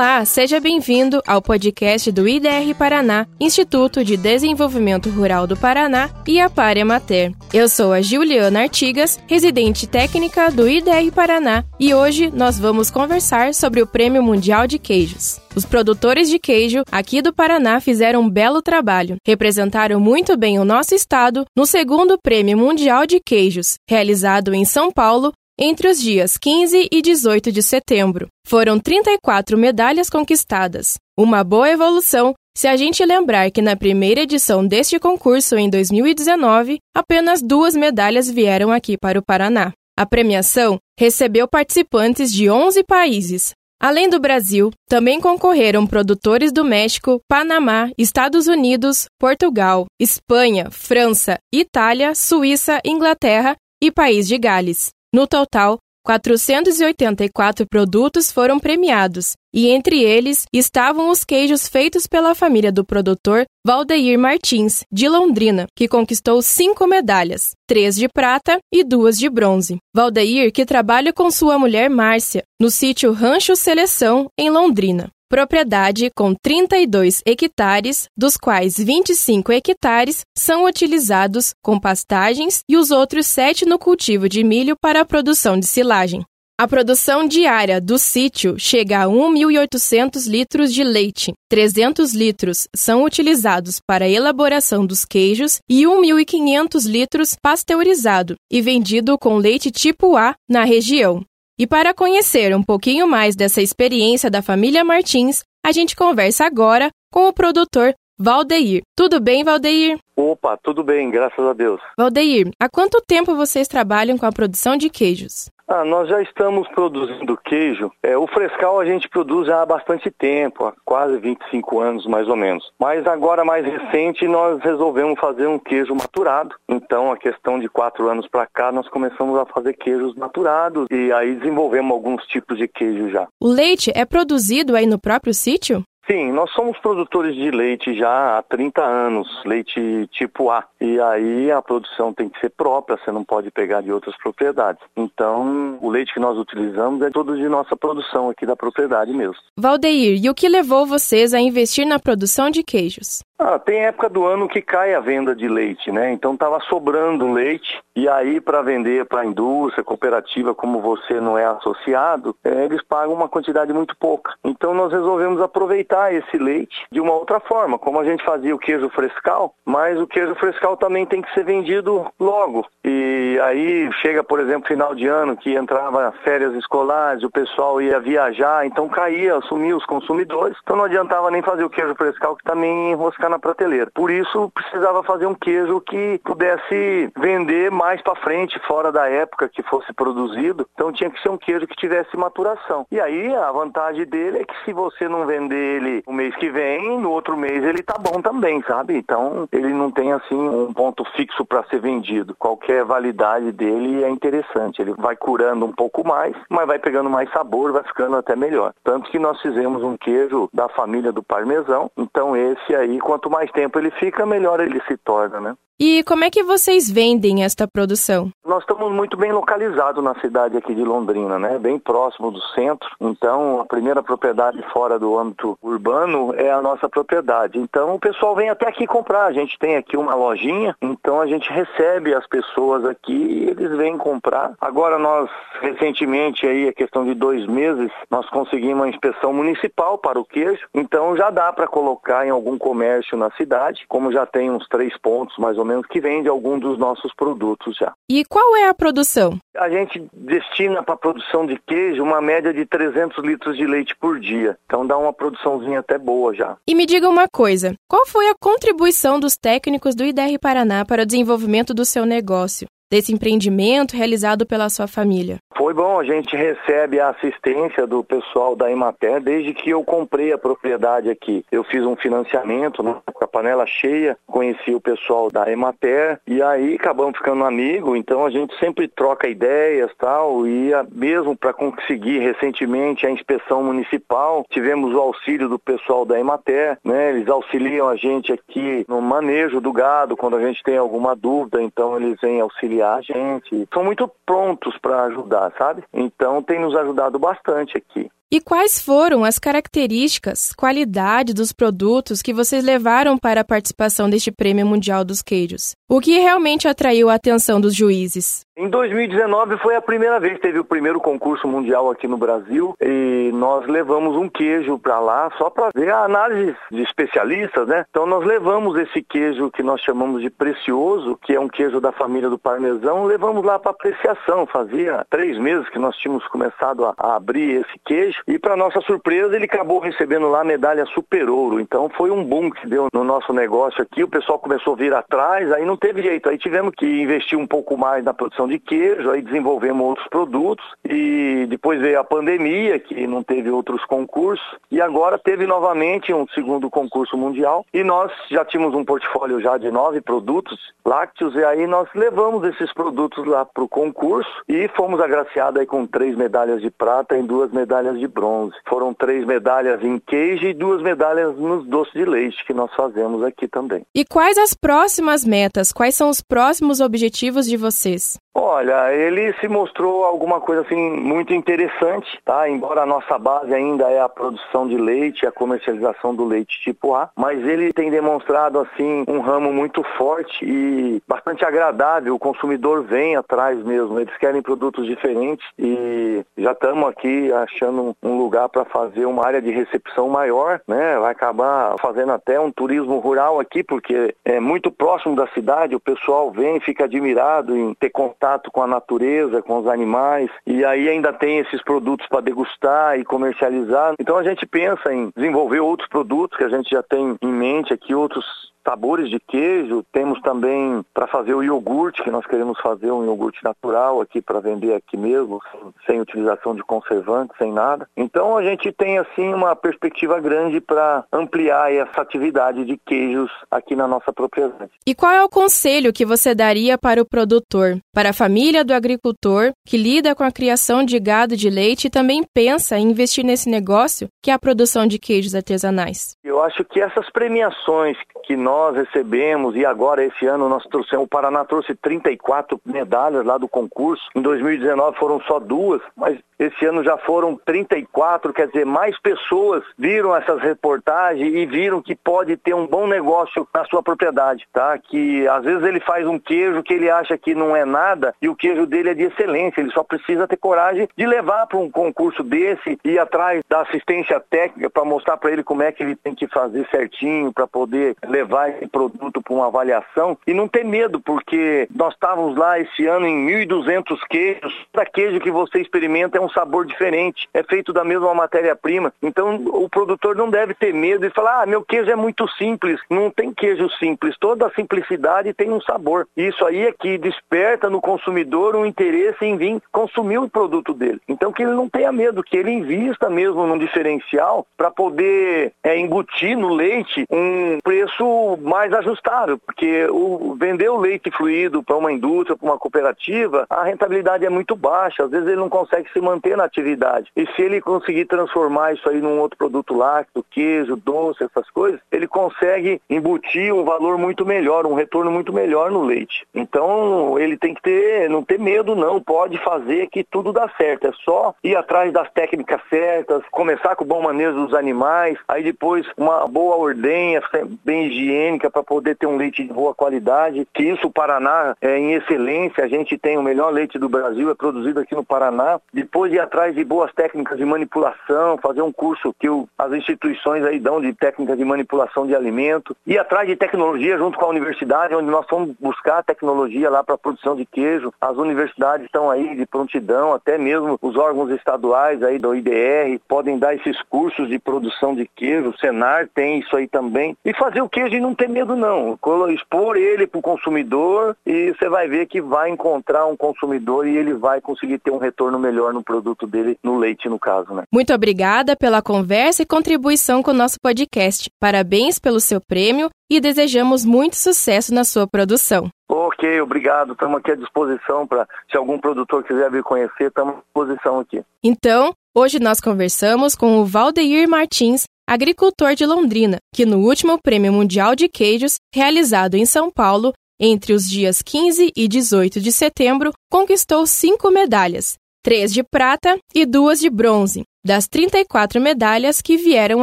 Olá, seja bem-vindo ao podcast do IDR Paraná, Instituto de Desenvolvimento Rural do Paraná e a Pare Mater. Eu sou a Juliana Artigas, residente técnica do IDR Paraná, e hoje nós vamos conversar sobre o Prêmio Mundial de Queijos. Os produtores de queijo aqui do Paraná fizeram um belo trabalho, representaram muito bem o nosso estado no segundo Prêmio Mundial de Queijos, realizado em São Paulo entre os dias 15 e 18 de setembro. Foram 34 medalhas conquistadas. Uma boa evolução se a gente lembrar que na primeira edição deste concurso, em 2019, apenas duas medalhas vieram aqui para o Paraná. A premiação recebeu participantes de 11 países. Além do Brasil, também concorreram produtores do México, Panamá, Estados Unidos, Portugal, Espanha, França, Itália, Suíça, Inglaterra e País de Gales. No total, 484 produtos foram premiados, e entre eles estavam os queijos feitos pela família do produtor Valdeir Martins, de Londrina, que conquistou cinco medalhas, três de prata e duas de bronze. Valdeir, que trabalha com sua mulher Márcia, no sítio Rancho Seleção, em Londrina propriedade com 32 hectares, dos quais 25 hectares são utilizados com pastagens e os outros 7 no cultivo de milho para a produção de silagem. A produção diária do sítio chega a 1.800 litros de leite. 300 litros são utilizados para a elaboração dos queijos e 1.500 litros pasteurizado e vendido com leite tipo A na região. E para conhecer um pouquinho mais dessa experiência da família Martins, a gente conversa agora com o produtor Valdeir. Tudo bem, Valdeir? Opa, tudo bem, graças a Deus. Valdeir, há quanto tempo vocês trabalham com a produção de queijos? Ah, nós já estamos produzindo queijo. É, o frescal a gente produz já há bastante tempo, há quase 25 anos mais ou menos. Mas agora mais recente nós resolvemos fazer um queijo maturado. Então a questão de quatro anos para cá nós começamos a fazer queijos maturados e aí desenvolvemos alguns tipos de queijo já. O leite é produzido aí no próprio sítio? Sim, nós somos produtores de leite já há 30 anos, leite tipo A. E aí a produção tem que ser própria, você não pode pegar de outras propriedades. Então, o leite que nós utilizamos é todo de nossa produção aqui da propriedade mesmo. Valdeir, e o que levou vocês a investir na produção de queijos? Ah, tem época do ano que cai a venda de leite, né? Então estava sobrando leite e aí para vender para a indústria, cooperativa, como você não é associado, é, eles pagam uma quantidade muito pouca. Então nós resolvemos aproveitar esse leite de uma outra forma, como a gente fazia o queijo frescal, mas o queijo frescal também tem que ser vendido logo. E aí chega, por exemplo, final de ano que entrava férias escolares, o pessoal ia viajar, então caía, sumia os consumidores. Então não adiantava nem fazer o queijo frescal que também enroscar na prateleira. Por isso, precisava fazer um queijo que pudesse vender mais para frente, fora da época que fosse produzido. Então tinha que ser um queijo que tivesse maturação. E aí a vantagem dele é que se você não vender ele o mês que vem, no outro mês ele tá bom também, sabe? Então ele não tem assim um ponto fixo para ser vendido. Qualquer validade dele é interessante. Ele vai curando um pouco mais, mas vai pegando mais sabor, vai ficando até melhor. Tanto que nós fizemos um queijo da família do parmesão. Então esse aí, quanto mais tempo ele fica, melhor ele se torna, né? E como é que vocês vendem esta produção? Nós estamos muito bem localizados na cidade aqui de Londrina, né? Bem próximo do centro. Então, a primeira propriedade fora do âmbito urbano é a nossa propriedade. Então, o pessoal vem até aqui comprar. A gente tem aqui uma lojinha, então a gente recebe as pessoas aqui e eles vêm comprar. Agora, nós, recentemente, aí, a questão de dois meses, nós conseguimos uma inspeção municipal para o queijo. Então, já dá para colocar em algum comércio na cidade, como já tem uns três pontos mais ou menos que vende algum dos nossos produtos já. E qual é a produção? A gente destina para a produção de queijo uma média de 300 litros de leite por dia. Então dá uma produçãozinha até boa já. E me diga uma coisa, qual foi a contribuição dos técnicos do IDR Paraná para o desenvolvimento do seu negócio? Desse empreendimento realizado pela sua família? Foi bom, a gente recebe a assistência do pessoal da Emater desde que eu comprei a propriedade aqui. Eu fiz um financiamento né, com a panela cheia, conheci o pessoal da Emater e aí acabamos ficando amigos, então a gente sempre troca ideias tal e mesmo para conseguir recentemente a inspeção municipal, tivemos o auxílio do pessoal da Emater, né? Eles auxiliam a gente aqui no manejo do gado quando a gente tem alguma dúvida, então eles vêm auxiliar auxiliar a gente. São muito prontos para ajudar, sabe? Então tem nos ajudado bastante aqui. E quais foram as características, qualidade dos produtos que vocês levaram para a participação deste Prêmio Mundial dos Queijos? O que realmente atraiu a atenção dos juízes? Em 2019 foi a primeira vez que teve o primeiro concurso mundial aqui no Brasil e nós levamos um queijo para lá só para ver a análise de especialistas, né? Então nós levamos esse queijo que nós chamamos de precioso, que é um queijo da família do parmesão, levamos lá para apreciação. Fazia três meses que nós tínhamos começado a, a abrir esse queijo e para nossa surpresa ele acabou recebendo lá a medalha super ouro. Então foi um boom que deu no nosso negócio aqui. O pessoal começou a vir atrás, aí não teve jeito, aí tivemos que investir um pouco mais na produção de queijo, aí desenvolvemos outros produtos e depois veio a pandemia, que não teve outros concursos, e agora teve novamente um segundo concurso mundial e nós já tínhamos um portfólio já de nove produtos lácteos e aí nós levamos esses produtos lá para o concurso e fomos agraciados aí com três medalhas de prata e duas medalhas de bronze. Foram três medalhas em queijo e duas medalhas nos doces de leite que nós fazemos aqui também. E quais as próximas metas? Quais são os próximos objetivos de vocês? Olha, ele se mostrou alguma coisa assim muito interessante, tá? Embora a nossa base ainda é a produção de leite, a comercialização do leite tipo A, mas ele tem demonstrado assim um ramo muito forte e bastante agradável. O consumidor vem atrás mesmo. Eles querem produtos diferentes e já estamos aqui achando um lugar para fazer uma área de recepção maior, né? Vai acabar fazendo até um turismo rural aqui porque é muito próximo da cidade. O pessoal vem, fica admirado em ter contato com a natureza, com os animais, e aí ainda tem esses produtos para degustar e comercializar. Então a gente pensa em desenvolver outros produtos que a gente já tem em mente aqui, outros sabores de queijo. Temos também para fazer o iogurte, que nós queremos fazer um iogurte natural aqui para vender aqui mesmo, sem, sem, utilização de conservantes, sem nada. Então a gente tem assim uma perspectiva grande para ampliar essa atividade de queijos aqui na nossa propriedade. E qual é o conselho que você daria para o produtor, para a família do agricultor que lida com a criação de gado de leite e também pensa em investir nesse negócio, que é a produção de queijos artesanais? Eu acho que essas premiações que nós recebemos e agora esse ano nós trouxemos, o Paraná trouxe 34 medalhas lá do concurso. Em 2019 foram só duas, mas esse ano já foram 34, quer dizer, mais pessoas viram essas reportagens e viram que pode ter um bom negócio na sua propriedade, tá? Que às vezes ele faz um queijo que ele acha que não é nada e o queijo dele é de excelência, ele só precisa ter coragem de levar para um concurso desse e atrás da assistência técnica para mostrar para ele como é que ele tem que fazer certinho para poder levar esse produto para uma avaliação e não ter medo, porque nós estávamos lá esse ano em 1.200 queijos, cada queijo que você experimenta é um sabor diferente, é feito da mesma matéria-prima. Então o produtor não deve ter medo e falar: ah, meu queijo é muito simples. Não tem queijo simples, toda a simplicidade tem um sabor. Isso aí é que desperta no consumidor um interesse em vir consumir o produto dele. Então que ele não tenha medo, que ele invista mesmo num diferencial para poder é, embutir no leite um preço mais ajustável, porque o, vender o leite fluido para uma indústria, para uma cooperativa, a rentabilidade é muito baixa. Às vezes ele não consegue se manter manter na atividade. E se ele conseguir transformar isso aí num outro produto lácteo, queijo, doce, essas coisas, ele consegue embutir um valor muito melhor, um retorno muito melhor no leite. Então, ele tem que ter, não ter medo não, pode fazer que tudo dá certo. É só ir atrás das técnicas certas, começar com o bom manejo dos animais, aí depois uma boa ordenha, bem higiênica para poder ter um leite de boa qualidade. Que isso o Paraná é em excelência, a gente tem o melhor leite do Brasil, é produzido aqui no Paraná. Depois ir atrás de boas técnicas de manipulação, fazer um curso que o, as instituições aí dão de técnicas de manipulação de alimento, ir atrás de tecnologia junto com a universidade, onde nós fomos buscar tecnologia lá para a produção de queijo. As universidades estão aí de prontidão, até mesmo os órgãos estaduais aí do IDR podem dar esses cursos de produção de queijo, o Senar tem isso aí também. E fazer o queijo e não ter medo não, expor ele para o consumidor e você vai ver que vai encontrar um consumidor e ele vai conseguir ter um retorno melhor no produto dele no leite, no caso, né? Muito obrigada pela conversa e contribuição com o nosso podcast. Parabéns pelo seu prêmio e desejamos muito sucesso na sua produção. Ok, obrigado. Estamos aqui à disposição para, se algum produtor quiser vir conhecer, estamos à disposição aqui. Então, hoje nós conversamos com o Valdeir Martins, agricultor de Londrina, que no último Prêmio Mundial de Queijos, realizado em São Paulo, entre os dias 15 e 18 de setembro, conquistou cinco medalhas, três de prata e duas de bronze, das 34 medalhas que vieram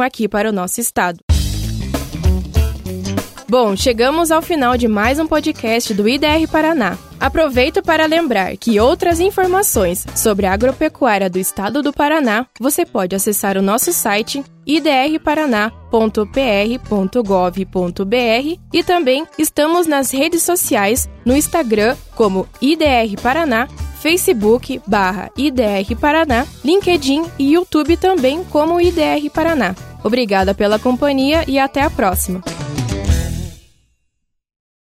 aqui para o nosso estado. Bom, chegamos ao final de mais um podcast do IDR Paraná. Aproveito para lembrar que outras informações sobre a agropecuária do estado do Paraná você pode acessar o nosso site idrparaná.pr.gov.br e também estamos nas redes sociais no Instagram como IDR Paraná, Facebook barra IDR Paraná, LinkedIn e YouTube também como IDR Paraná. Obrigada pela companhia e até a próxima!